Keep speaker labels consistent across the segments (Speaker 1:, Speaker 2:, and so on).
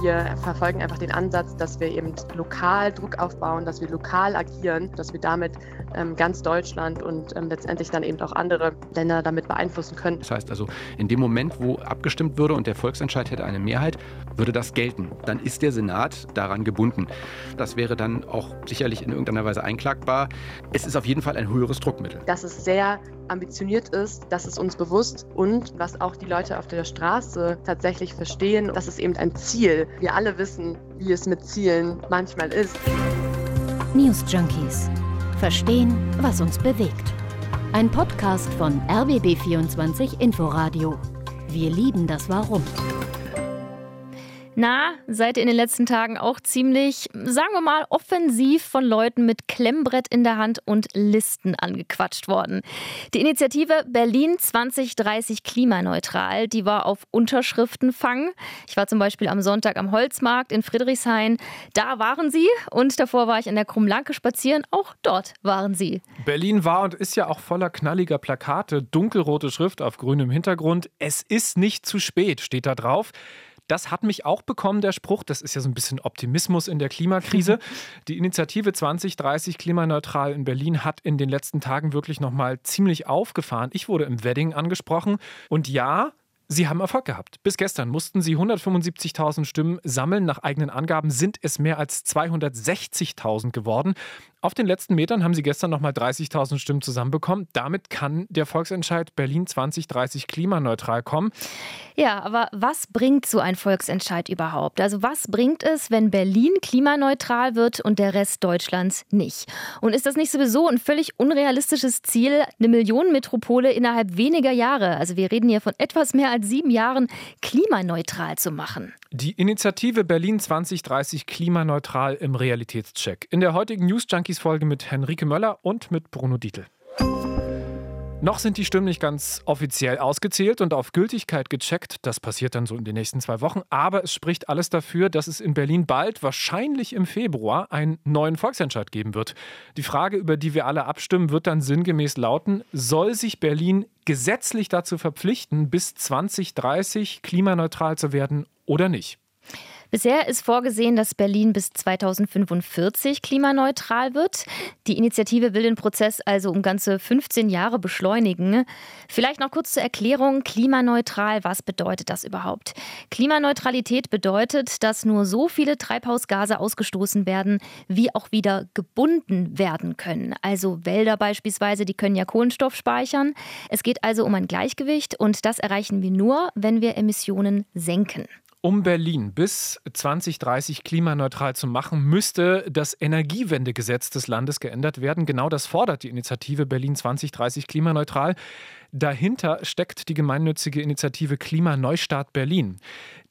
Speaker 1: Wir verfolgen einfach den Ansatz, dass wir eben lokal Druck aufbauen, dass wir lokal agieren, dass wir damit ähm, ganz Deutschland und ähm, letztendlich dann eben auch andere Länder damit beeinflussen können.
Speaker 2: Das heißt also, in dem Moment, wo abgestimmt würde und der Volksentscheid hätte eine Mehrheit, würde das gelten. Dann ist der Senat daran gebunden. Das wäre dann auch sicherlich in irgendeiner Weise einklagbar. Es ist auf jeden Fall ein höheres Druckmittel.
Speaker 1: Dass es sehr ambitioniert ist, das ist uns bewusst und was auch die Leute auf der Straße tatsächlich verstehen, das ist eben ein Ziel. Wir alle wissen, wie es mit Zielen manchmal ist.
Speaker 3: News Junkies. Verstehen, was uns bewegt. Ein Podcast von RBB24 Inforadio. Wir lieben das Warum.
Speaker 4: Na, seid ihr in den letzten Tagen auch ziemlich, sagen wir mal, offensiv von Leuten mit Klemmbrett in der Hand und Listen angequatscht worden. Die Initiative Berlin 2030 klimaneutral, die war auf Unterschriftenfang. Ich war zum Beispiel am Sonntag am Holzmarkt in Friedrichshain. Da waren sie und davor war ich an der Krummlanke spazieren. Auch dort waren sie.
Speaker 5: Berlin war und ist ja auch voller knalliger Plakate, dunkelrote Schrift auf grünem Hintergrund. Es ist nicht zu spät, steht da drauf. Das hat mich auch bekommen, der Spruch. Das ist ja so ein bisschen Optimismus in der Klimakrise. Die Initiative 2030 klimaneutral in Berlin hat in den letzten Tagen wirklich nochmal ziemlich aufgefahren. Ich wurde im Wedding angesprochen. Und ja, Sie haben Erfolg gehabt. Bis gestern mussten Sie 175.000 Stimmen sammeln. Nach eigenen Angaben sind es mehr als 260.000 geworden. Auf den letzten Metern haben Sie gestern nochmal 30.000 Stimmen zusammenbekommen. Damit kann der Volksentscheid Berlin 2030 klimaneutral kommen.
Speaker 4: Ja, aber was bringt so ein Volksentscheid überhaupt? Also was bringt es, wenn Berlin klimaneutral wird und der Rest Deutschlands nicht? Und ist das nicht sowieso ein völlig unrealistisches Ziel, eine Millionenmetropole innerhalb weniger Jahre, also wir reden hier von etwas mehr als sieben Jahren, klimaneutral zu machen?
Speaker 5: Die Initiative Berlin 2030 klimaneutral im Realitätscheck. In der heutigen News Junkies Folge mit Henrike Möller und mit Bruno Dietl. Noch sind die Stimmen nicht ganz offiziell ausgezählt und auf Gültigkeit gecheckt. Das passiert dann so in den nächsten zwei Wochen. Aber es spricht alles dafür, dass es in Berlin bald, wahrscheinlich im Februar, einen neuen Volksentscheid geben wird. Die Frage, über die wir alle abstimmen, wird dann sinngemäß lauten, soll sich Berlin gesetzlich dazu verpflichten, bis 2030 klimaneutral zu werden oder nicht?
Speaker 4: Bisher ist vorgesehen, dass Berlin bis 2045 klimaneutral wird. Die Initiative will den Prozess also um ganze 15 Jahre beschleunigen. Vielleicht noch kurz zur Erklärung, klimaneutral, was bedeutet das überhaupt? Klimaneutralität bedeutet, dass nur so viele Treibhausgase ausgestoßen werden, wie auch wieder gebunden werden können. Also Wälder beispielsweise, die können ja Kohlenstoff speichern. Es geht also um ein Gleichgewicht und das erreichen wir nur, wenn wir Emissionen senken.
Speaker 5: Um Berlin bis 2030 klimaneutral zu machen, müsste das Energiewendegesetz des Landes geändert werden. Genau das fordert die Initiative Berlin 2030 klimaneutral. Dahinter steckt die gemeinnützige Initiative Klimaneustart Berlin.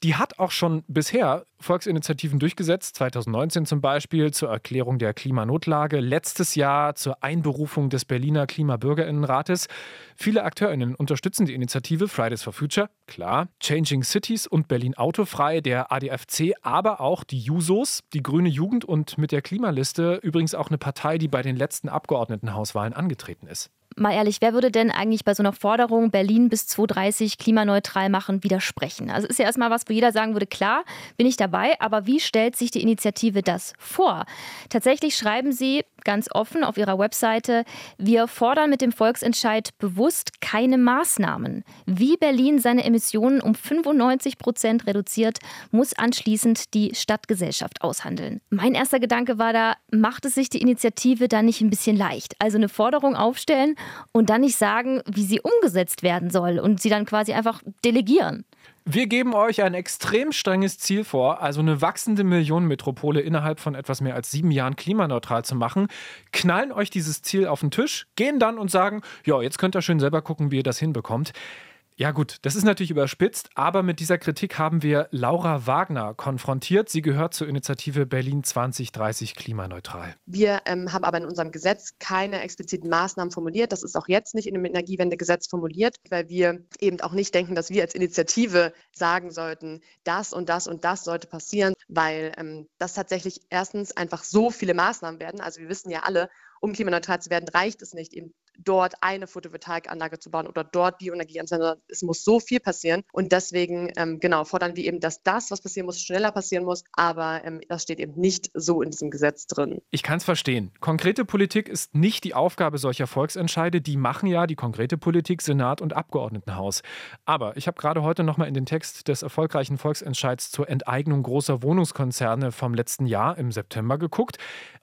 Speaker 5: Die hat auch schon bisher Volksinitiativen durchgesetzt, 2019 zum Beispiel zur Erklärung der Klimanotlage, letztes Jahr zur Einberufung des Berliner Klimabürgerinnenrates. Viele AkteurInnen unterstützen die Initiative Fridays for Future, klar, Changing Cities und Berlin Autofrei, der ADFC, aber auch die Jusos, die Grüne Jugend und mit der Klimaliste übrigens auch eine Partei, die bei den letzten Abgeordnetenhauswahlen angetreten ist
Speaker 4: mal ehrlich, wer würde denn eigentlich bei so einer Forderung, Berlin bis 2030 klimaneutral machen, widersprechen? Also ist ja erstmal was, wo jeder sagen würde, klar, bin ich dabei, aber wie stellt sich die Initiative das vor? Tatsächlich schreiben sie ganz offen auf ihrer Webseite, wir fordern mit dem Volksentscheid bewusst keine Maßnahmen. Wie Berlin seine Emissionen um 95 Prozent reduziert, muss anschließend die Stadtgesellschaft aushandeln. Mein erster Gedanke war da, macht es sich die Initiative da nicht ein bisschen leicht? Also eine Forderung aufstellen und dann nicht sagen, wie sie umgesetzt werden soll und sie dann quasi einfach delegieren.
Speaker 5: Wir geben euch ein extrem strenges Ziel vor, also eine wachsende Millionenmetropole innerhalb von etwas mehr als sieben Jahren klimaneutral zu machen, knallen euch dieses Ziel auf den Tisch, gehen dann und sagen, ja, jetzt könnt ihr schön selber gucken, wie ihr das hinbekommt. Ja gut, das ist natürlich überspitzt, aber mit dieser Kritik haben wir Laura Wagner konfrontiert. Sie gehört zur Initiative Berlin 2030 klimaneutral.
Speaker 1: Wir ähm, haben aber in unserem Gesetz keine expliziten Maßnahmen formuliert. Das ist auch jetzt nicht in dem Energiewendegesetz formuliert, weil wir eben auch nicht denken, dass wir als Initiative sagen sollten, das und das und das sollte passieren, weil ähm, das tatsächlich erstens einfach so viele Maßnahmen werden. Also wir wissen ja alle, um klimaneutral zu werden, reicht es nicht, eben dort eine Photovoltaikanlage zu bauen oder dort Bioenergie anzuwenden. Es muss so viel passieren. Und deswegen, ähm, genau, fordern wir eben, dass das, was passieren muss, schneller passieren muss. Aber ähm, das steht eben nicht so in diesem Gesetz drin.
Speaker 5: Ich kann es verstehen. Konkrete Politik ist nicht die Aufgabe solcher Volksentscheide. Die machen ja die konkrete Politik Senat und Abgeordnetenhaus. Aber ich habe gerade heute noch mal in den Text des erfolgreichen Volksentscheids zur Enteignung großer Wohnungskonzerne vom letzten Jahr im September geguckt.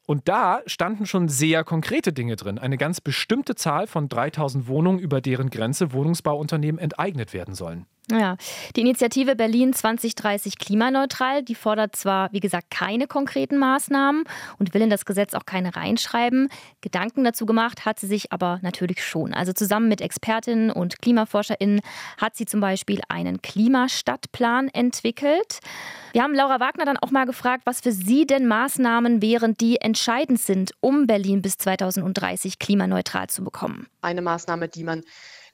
Speaker 5: Und da standen schon sehr konkrete Dinge drin. Eine ganz bestimmte Zahl von 3000 Wohnungen, über deren Grenze Wohnungsbauunternehmen enteignet werden sollen.
Speaker 4: Ja, die Initiative Berlin 2030 klimaneutral, die fordert zwar, wie gesagt, keine konkreten Maßnahmen und will in das Gesetz auch keine reinschreiben. Gedanken dazu gemacht hat sie sich aber natürlich schon. Also zusammen mit Expertinnen und KlimaforscherInnen hat sie zum Beispiel einen Klimastadtplan entwickelt. Wir haben Laura Wagner dann auch mal gefragt, was für sie denn Maßnahmen wären, die entscheidend sind, um Berlin bis 2030 klimaneutral zu bekommen.
Speaker 1: Eine Maßnahme, die man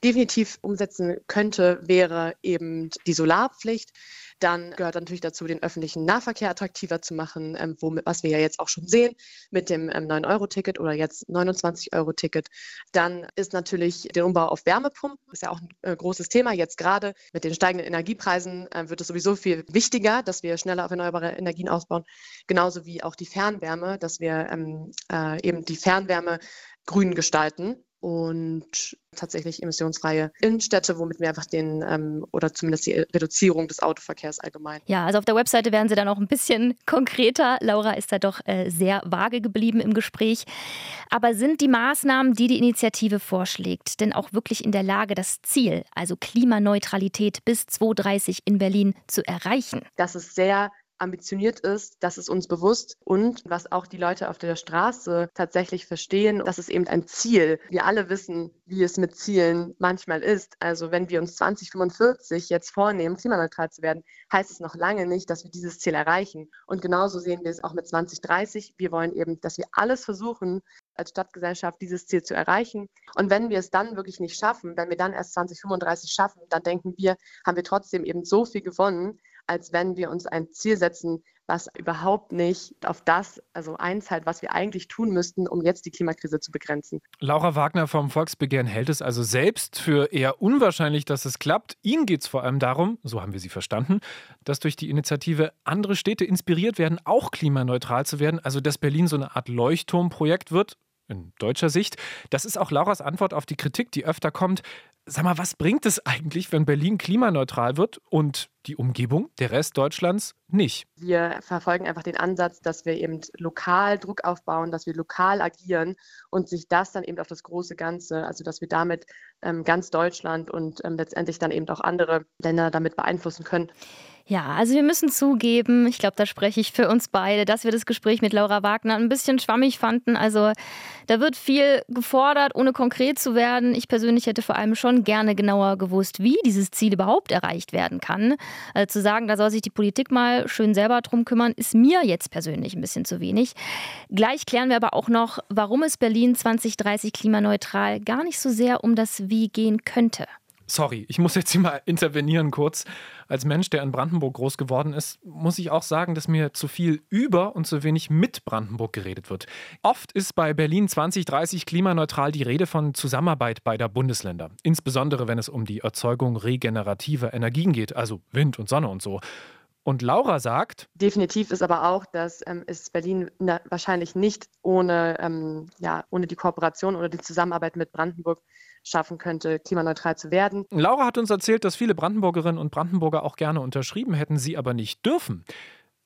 Speaker 1: definitiv umsetzen könnte, wäre eben die Solarpflicht. Dann gehört natürlich dazu, den öffentlichen Nahverkehr attraktiver zu machen, ähm, wo, was wir ja jetzt auch schon sehen mit dem ähm, 9-Euro-Ticket oder jetzt 29-Euro-Ticket. Dann ist natürlich der Umbau auf Wärmepumpen, ist ja auch ein äh, großes Thema. Jetzt gerade mit den steigenden Energiepreisen äh, wird es sowieso viel wichtiger, dass wir schneller auf erneuerbare Energien ausbauen. Genauso wie auch die Fernwärme, dass wir ähm, äh, eben die Fernwärme grün gestalten und tatsächlich emissionsfreie Innenstädte, womit wir einfach den ähm, oder zumindest die Reduzierung des Autoverkehrs allgemein.
Speaker 4: Ja, also auf der Webseite werden Sie dann auch ein bisschen konkreter. Laura ist da doch äh, sehr vage geblieben im Gespräch. Aber sind die Maßnahmen, die die Initiative vorschlägt, denn auch wirklich in der Lage, das Ziel, also Klimaneutralität bis 2030 in Berlin zu erreichen?
Speaker 1: Das ist sehr ambitioniert ist, das ist uns bewusst und was auch die Leute auf der Straße tatsächlich verstehen, das ist eben ein Ziel. Wir alle wissen, wie es mit Zielen manchmal ist. Also wenn wir uns 2045 jetzt vornehmen, klimaneutral zu werden, heißt es noch lange nicht, dass wir dieses Ziel erreichen. Und genauso sehen wir es auch mit 2030. Wir wollen eben, dass wir alles versuchen, als Stadtgesellschaft dieses Ziel zu erreichen. Und wenn wir es dann wirklich nicht schaffen, wenn wir dann erst 2035 schaffen, dann denken wir, haben wir trotzdem eben so viel gewonnen, als wenn wir uns ein Ziel setzen, was überhaupt nicht auf das also einzahlt, was wir eigentlich tun müssten, um jetzt die Klimakrise zu begrenzen.
Speaker 5: Laura Wagner vom Volksbegehren hält es also selbst für eher unwahrscheinlich, dass es klappt. Ihnen geht es vor allem darum, so haben wir sie verstanden, dass durch die Initiative andere Städte inspiriert werden, auch klimaneutral zu werden, also dass Berlin so eine Art Leuchtturmprojekt wird, in deutscher Sicht. Das ist auch Lauras Antwort auf die Kritik, die öfter kommt. Sag mal, was bringt es eigentlich, wenn Berlin klimaneutral wird und die Umgebung, der Rest Deutschlands, nicht?
Speaker 1: Wir verfolgen einfach den Ansatz, dass wir eben lokal Druck aufbauen, dass wir lokal agieren und sich das dann eben auf das große Ganze, also dass wir damit ähm, ganz Deutschland und ähm, letztendlich dann eben auch andere Länder damit beeinflussen können.
Speaker 4: Ja, also wir müssen zugeben, ich glaube, da spreche ich für uns beide, dass wir das Gespräch mit Laura Wagner ein bisschen schwammig fanden. Also da wird viel gefordert, ohne konkret zu werden. Ich persönlich hätte vor allem schon gerne genauer gewusst, wie dieses Ziel überhaupt erreicht werden kann. Also zu sagen, da soll sich die Politik mal schön selber drum kümmern, ist mir jetzt persönlich ein bisschen zu wenig. Gleich klären wir aber auch noch, warum es Berlin 2030 klimaneutral gar nicht so sehr um das Wie gehen könnte.
Speaker 5: Sorry, ich muss jetzt hier mal intervenieren kurz. Als Mensch, der in Brandenburg groß geworden ist, muss ich auch sagen, dass mir zu viel über und zu wenig mit Brandenburg geredet wird. Oft ist bei Berlin 2030 klimaneutral die Rede von Zusammenarbeit beider Bundesländer. Insbesondere wenn es um die Erzeugung regenerativer Energien geht, also Wind und Sonne und so. Und Laura sagt.
Speaker 1: Definitiv ist aber auch, dass ähm, es Berlin na, wahrscheinlich nicht ohne, ähm, ja, ohne die Kooperation oder die Zusammenarbeit mit Brandenburg schaffen könnte, klimaneutral zu werden.
Speaker 5: Laura hat uns erzählt, dass viele Brandenburgerinnen und Brandenburger auch gerne unterschrieben hätten, sie aber nicht dürfen.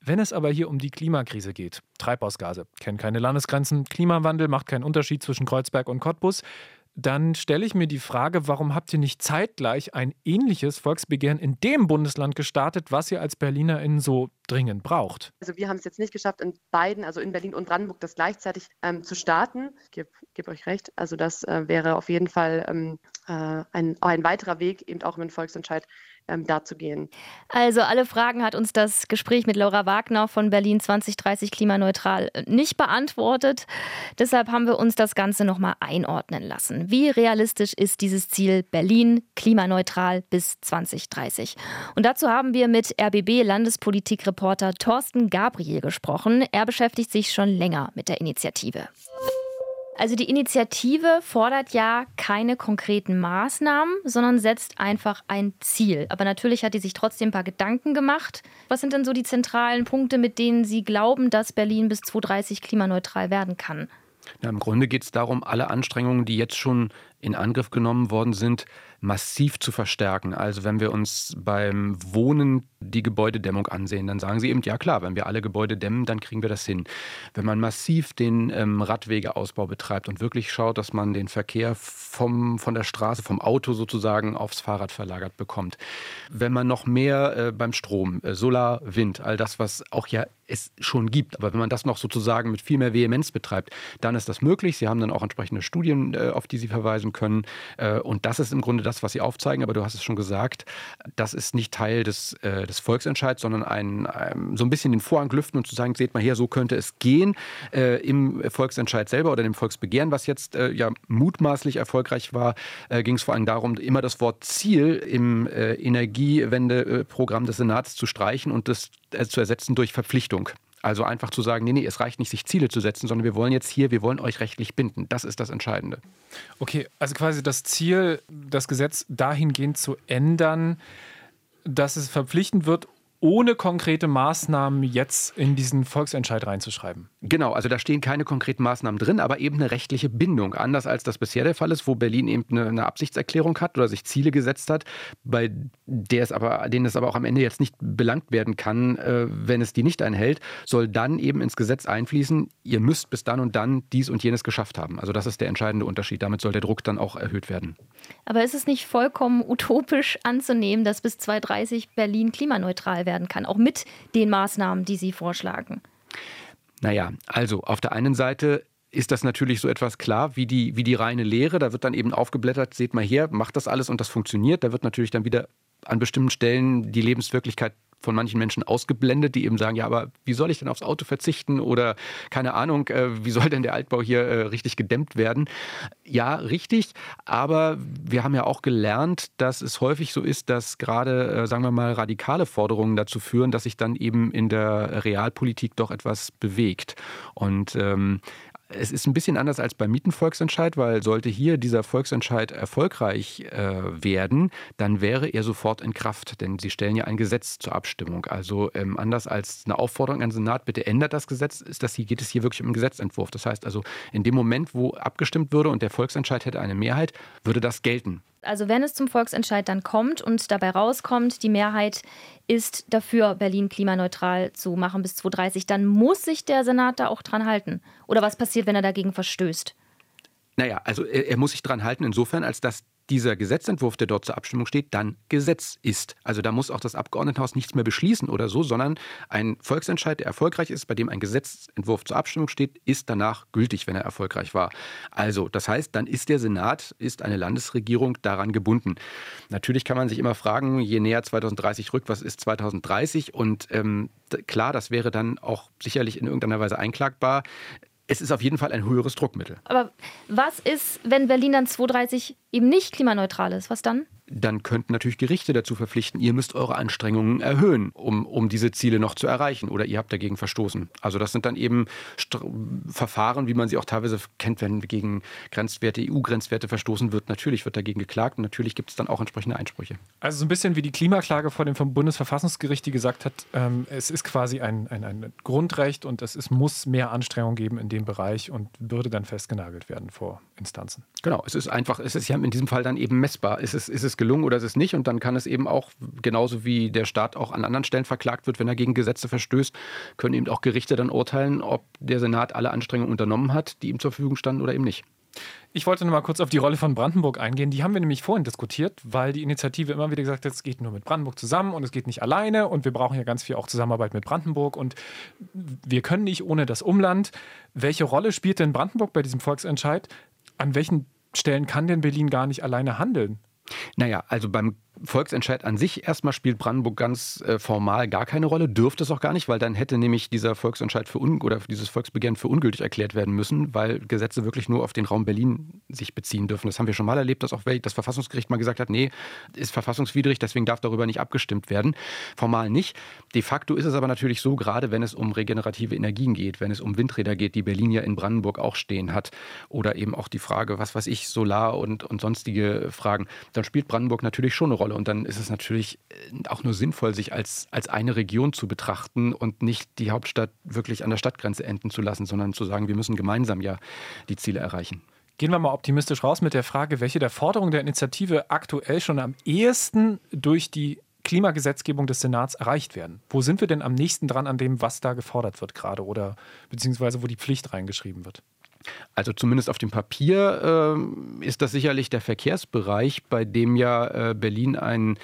Speaker 5: Wenn es aber hier um die Klimakrise geht, Treibhausgase kennen keine Landesgrenzen, Klimawandel macht keinen Unterschied zwischen Kreuzberg und Cottbus, dann stelle ich mir die Frage, warum habt ihr nicht zeitgleich ein ähnliches Volksbegehren in dem Bundesland gestartet, was ihr als BerlinerInnen so dringend braucht?
Speaker 1: Also wir haben es jetzt nicht geschafft, in beiden, also in Berlin und Brandenburg, das gleichzeitig ähm, zu starten. Ich gebe geb euch recht. Also das äh, wäre auf jeden Fall ähm, äh, ein, ein weiterer Weg, eben auch mit Volksentscheid ähm, darzugehen.
Speaker 4: Also alle Fragen hat uns das Gespräch mit Laura Wagner von Berlin 2030 klimaneutral äh, nicht beantwortet. Deshalb haben wir uns das Ganze nochmal einordnen lassen. Wie realistisch ist dieses Ziel Berlin klimaneutral bis 2030? Und dazu haben wir mit RBB-Landespolitikreporter Thorsten Gabriel gesprochen. Er beschäftigt sich schon länger mit der Initiative. Also die Initiative fordert ja keine konkreten Maßnahmen, sondern setzt einfach ein Ziel. Aber natürlich hat die sich trotzdem ein paar Gedanken gemacht. Was sind denn so die zentralen Punkte, mit denen Sie glauben, dass Berlin bis 2030 klimaneutral werden kann?
Speaker 2: Ja, Im Grunde geht es darum, alle Anstrengungen, die jetzt schon in Angriff genommen worden sind, massiv zu verstärken. Also wenn wir uns beim Wohnen die Gebäudedämmung ansehen, dann sagen sie eben, ja klar, wenn wir alle Gebäude dämmen, dann kriegen wir das hin. Wenn man massiv den ähm, Radwegeausbau betreibt und wirklich schaut, dass man den Verkehr vom, von der Straße, vom Auto sozusagen aufs Fahrrad verlagert bekommt. Wenn man noch mehr äh, beim Strom, äh, Solar, Wind, all das, was auch ja es schon gibt, aber wenn man das noch sozusagen mit viel mehr Vehemenz betreibt, dann ist das möglich. Sie haben dann auch entsprechende Studien, äh, auf die Sie verweisen können. Äh, und das ist im Grunde das, was Sie aufzeigen. Aber du hast es schon gesagt, das ist nicht Teil des, äh, des Volksentscheids, sondern ein, ein, so ein bisschen den Vorhang lüften und zu sagen, seht mal her, so könnte es gehen äh, im Volksentscheid selber oder dem Volksbegehren, was jetzt ja mutmaßlich erfolgreich war, ging es vor allem darum, immer das Wort Ziel im Energiewendeprogramm des Senats zu streichen und das zu ersetzen durch Verpflichtung. Also einfach zu sagen, nee, nee, es reicht nicht, sich Ziele zu setzen, sondern wir wollen jetzt hier, wir wollen euch rechtlich binden. Das ist das Entscheidende.
Speaker 5: Okay, also quasi das Ziel, das Gesetz dahingehend zu ändern, dass es verpflichtend wird ohne konkrete Maßnahmen jetzt in diesen Volksentscheid reinzuschreiben.
Speaker 2: Genau, also da stehen keine konkreten Maßnahmen drin, aber eben eine rechtliche Bindung. Anders als das bisher der Fall ist, wo Berlin eben eine, eine Absichtserklärung hat oder sich Ziele gesetzt hat, bei der es aber, denen es aber auch am Ende jetzt nicht belangt werden kann, äh, wenn es die nicht einhält, soll dann eben ins Gesetz einfließen, ihr müsst bis dann und dann dies und jenes geschafft haben. Also das ist der entscheidende Unterschied. Damit soll der Druck dann auch erhöht werden.
Speaker 4: Aber ist es nicht vollkommen utopisch anzunehmen, dass bis 2030 Berlin klimaneutral werden kann, auch mit den Maßnahmen, die Sie vorschlagen?
Speaker 2: Naja, also auf der einen Seite ist das natürlich so etwas klar wie die, wie die reine Lehre. Da wird dann eben aufgeblättert, seht mal her, macht das alles und das funktioniert. Da wird natürlich dann wieder an bestimmten Stellen die Lebenswirklichkeit von manchen Menschen ausgeblendet, die eben sagen, ja, aber wie soll ich denn aufs Auto verzichten oder keine Ahnung, äh, wie soll denn der Altbau hier äh, richtig gedämmt werden? Ja, richtig, aber wir haben ja auch gelernt, dass es häufig so ist, dass gerade, äh, sagen wir mal, radikale Forderungen dazu führen, dass sich dann eben in der Realpolitik doch etwas bewegt. Und ähm, es ist ein bisschen anders als beim Mietenvolksentscheid, weil sollte hier dieser Volksentscheid erfolgreich äh, werden, dann wäre er sofort in Kraft, denn sie stellen ja ein Gesetz zur Abstimmung. Also ähm, anders als eine Aufforderung an den Senat, bitte ändert das Gesetz, ist das hier, geht es hier wirklich um einen Gesetzentwurf. Das heißt also, in dem Moment, wo abgestimmt würde und der Volksentscheid hätte eine Mehrheit, würde das gelten.
Speaker 4: Also wenn es zum Volksentscheid dann kommt und dabei rauskommt, die Mehrheit ist dafür, Berlin klimaneutral zu machen bis 2030, dann muss sich der Senat da auch dran halten. Oder was passiert, wenn er dagegen verstößt?
Speaker 2: Naja, also er, er muss sich dran halten, insofern, als dass dieser Gesetzentwurf, der dort zur Abstimmung steht, dann Gesetz ist. Also da muss auch das Abgeordnetenhaus nichts mehr beschließen oder so, sondern ein Volksentscheid, der erfolgreich ist, bei dem ein Gesetzentwurf zur Abstimmung steht, ist danach gültig, wenn er erfolgreich war. Also das heißt, dann ist der Senat, ist eine Landesregierung daran gebunden. Natürlich kann man sich immer fragen, je näher 2030 rückt, was ist 2030? Und ähm, klar, das wäre dann auch sicherlich in irgendeiner Weise einklagbar es ist auf jeden Fall ein höheres Druckmittel.
Speaker 4: Aber was ist, wenn Berlin dann 2030 eben nicht klimaneutral ist? Was dann?
Speaker 2: Dann könnten natürlich Gerichte dazu verpflichten, ihr müsst eure Anstrengungen erhöhen, um, um diese Ziele noch zu erreichen oder ihr habt dagegen verstoßen. Also das sind dann eben St Verfahren, wie man sie auch teilweise kennt, wenn gegen Grenzwerte, EU-Grenzwerte verstoßen wird. Natürlich wird dagegen geklagt und natürlich gibt es dann auch entsprechende Einsprüche.
Speaker 5: Also so ein bisschen wie die Klimaklage vor dem vom Bundesverfassungsgericht, die gesagt hat, ähm, es ist quasi ein, ein, ein Grundrecht und es ist, muss mehr Anstrengung geben in dem Bereich und würde dann festgenagelt werden vor Instanzen.
Speaker 2: Genau, es ist einfach, es ist ja in diesem Fall dann eben messbar. Ist es, ist gelungen oder ist es nicht? Und dann kann es eben auch, genauso wie der Staat auch an anderen Stellen verklagt wird, wenn er gegen Gesetze verstößt, können eben auch Gerichte dann urteilen, ob der Senat alle Anstrengungen unternommen hat, die ihm zur Verfügung standen oder eben nicht.
Speaker 5: Ich wollte noch mal kurz auf die Rolle von Brandenburg eingehen. Die haben wir nämlich vorhin diskutiert, weil die Initiative immer wieder gesagt hat, es geht nur mit Brandenburg zusammen und es geht nicht alleine und wir brauchen ja ganz viel auch Zusammenarbeit mit Brandenburg und wir können nicht ohne das Umland. Welche Rolle spielt denn Brandenburg bei diesem Volksentscheid? An welchen Stellen kann denn Berlin gar nicht alleine handeln?
Speaker 2: Naja, also beim Volksentscheid an sich erstmal spielt Brandenburg ganz äh, formal gar keine Rolle, dürfte es auch gar nicht, weil dann hätte nämlich dieser Volksentscheid für un oder dieses Volksbegehren für ungültig erklärt werden müssen, weil Gesetze wirklich nur auf den Raum Berlin sich beziehen dürfen. Das haben wir schon mal erlebt, dass auch das Verfassungsgericht mal gesagt hat, nee, ist verfassungswidrig, deswegen darf darüber nicht abgestimmt werden. Formal nicht. De facto ist es aber natürlich so, gerade wenn es um regenerative Energien geht, wenn es um Windräder geht, die Berlin ja in Brandenburg auch stehen hat, oder eben auch die Frage, was weiß ich, Solar und, und sonstige Fragen, dann spielt Brandenburg natürlich schon eine Rolle. Und dann ist es natürlich äh, auch nur sinnvoll, sich als, als eine Region zu betrachten und nicht die Hauptstadt wirklich an der Stadtgrenze enden zu lassen, sondern zu sagen, wir müssen gemeinsam ja die Ziele erreichen.
Speaker 5: Gehen wir mal optimistisch raus mit der Frage, welche der Forderungen der Initiative aktuell schon am ehesten durch die Klimagesetzgebung des Senats erreicht werden. Wo sind wir denn am nächsten dran an dem, was da gefordert wird gerade oder beziehungsweise wo die Pflicht reingeschrieben wird?
Speaker 2: Also zumindest auf dem Papier äh, ist das sicherlich der Verkehrsbereich, bei dem ja äh, Berlin ein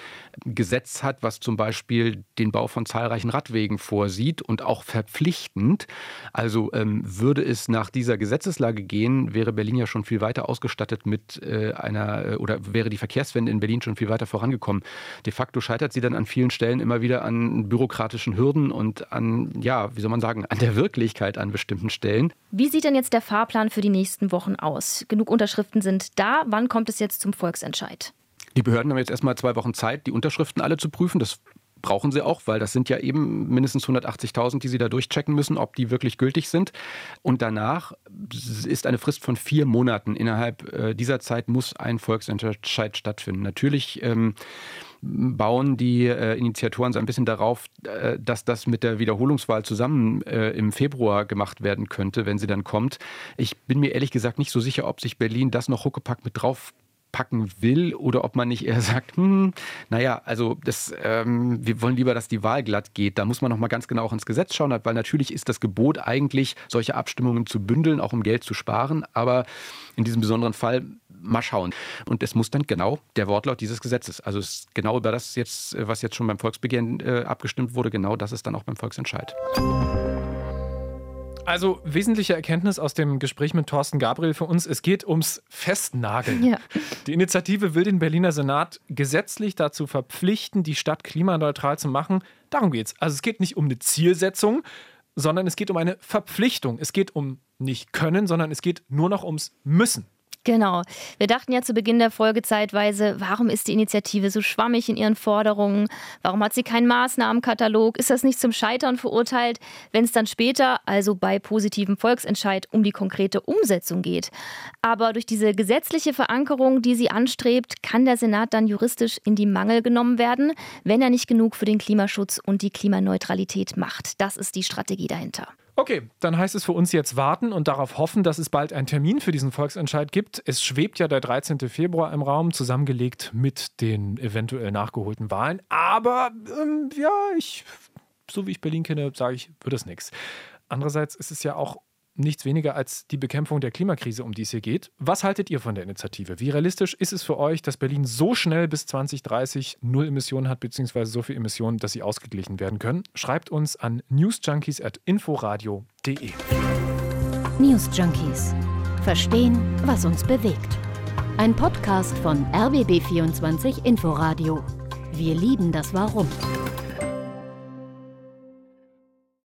Speaker 2: Gesetz hat, was zum Beispiel den Bau von zahlreichen Radwegen vorsieht und auch verpflichtend. Also ähm, würde es nach dieser Gesetzeslage gehen, wäre Berlin ja schon viel weiter ausgestattet mit äh, einer äh, oder wäre die Verkehrswende in Berlin schon viel weiter vorangekommen. De facto scheitert sie dann an vielen Stellen immer wieder an bürokratischen Hürden und an, ja, wie soll man sagen, an der Wirklichkeit an bestimmten Stellen.
Speaker 4: Wie sieht denn jetzt der Fahrplan für die nächsten Wochen aus? Genug Unterschriften sind da. Wann kommt es jetzt zum Volksentscheid?
Speaker 2: Die Behörden haben jetzt erstmal zwei Wochen Zeit, die Unterschriften alle zu prüfen. Das brauchen sie auch, weil das sind ja eben mindestens 180.000, die sie da durchchecken müssen, ob die wirklich gültig sind. Und danach ist eine Frist von vier Monaten. Innerhalb äh, dieser Zeit muss ein Volksentscheid stattfinden. Natürlich ähm, bauen die äh, Initiatoren so ein bisschen darauf, äh, dass das mit der Wiederholungswahl zusammen äh, im Februar gemacht werden könnte, wenn sie dann kommt. Ich bin mir ehrlich gesagt nicht so sicher, ob sich Berlin das noch Huckepack mit drauf packen will oder ob man nicht eher sagt, hm, naja, also das, ähm, wir wollen lieber, dass die Wahl glatt geht. Da muss man noch mal ganz genau auch ins Gesetz schauen, weil natürlich ist das Gebot eigentlich, solche Abstimmungen zu bündeln, auch um Geld zu sparen. Aber in diesem besonderen Fall mal schauen. Und es muss dann genau der Wortlaut dieses Gesetzes, also genau über das jetzt, was jetzt schon beim Volksbegehren äh, abgestimmt wurde, genau das ist dann auch beim Volksentscheid.
Speaker 5: Also wesentliche Erkenntnis aus dem Gespräch mit Thorsten Gabriel für uns, es geht ums Festnageln. Ja. Die Initiative will den Berliner Senat gesetzlich dazu verpflichten, die Stadt klimaneutral zu machen. Darum geht es. Also es geht nicht um eine Zielsetzung, sondern es geht um eine Verpflichtung. Es geht um nicht können, sondern es geht nur noch ums Müssen.
Speaker 4: Genau. Wir dachten ja zu Beginn der Folge zeitweise, warum ist die Initiative so schwammig in ihren Forderungen? Warum hat sie keinen Maßnahmenkatalog? Ist das nicht zum Scheitern verurteilt, wenn es dann später, also bei positivem Volksentscheid, um die konkrete Umsetzung geht? Aber durch diese gesetzliche Verankerung, die sie anstrebt, kann der Senat dann juristisch in die Mangel genommen werden, wenn er nicht genug für den Klimaschutz und die Klimaneutralität macht. Das ist die Strategie dahinter.
Speaker 5: Okay, dann heißt es für uns jetzt warten und darauf hoffen, dass es bald einen Termin für diesen Volksentscheid gibt. Es schwebt ja der 13. Februar im Raum, zusammengelegt mit den eventuell nachgeholten Wahlen. Aber ähm, ja, ich, so wie ich Berlin kenne, sage ich, wird es nichts. Andererseits ist es ja auch nichts weniger als die Bekämpfung der Klimakrise, um die es hier geht. Was haltet ihr von der Initiative? Wie realistisch ist es für euch, dass Berlin so schnell bis 2030 null Emissionen hat, beziehungsweise so viele Emissionen, dass sie ausgeglichen werden können? Schreibt uns an newsjunkies.inforadio.de.
Speaker 3: News Junkies. Verstehen, was uns bewegt. Ein Podcast von RBB24 Inforadio. Wir lieben das Warum.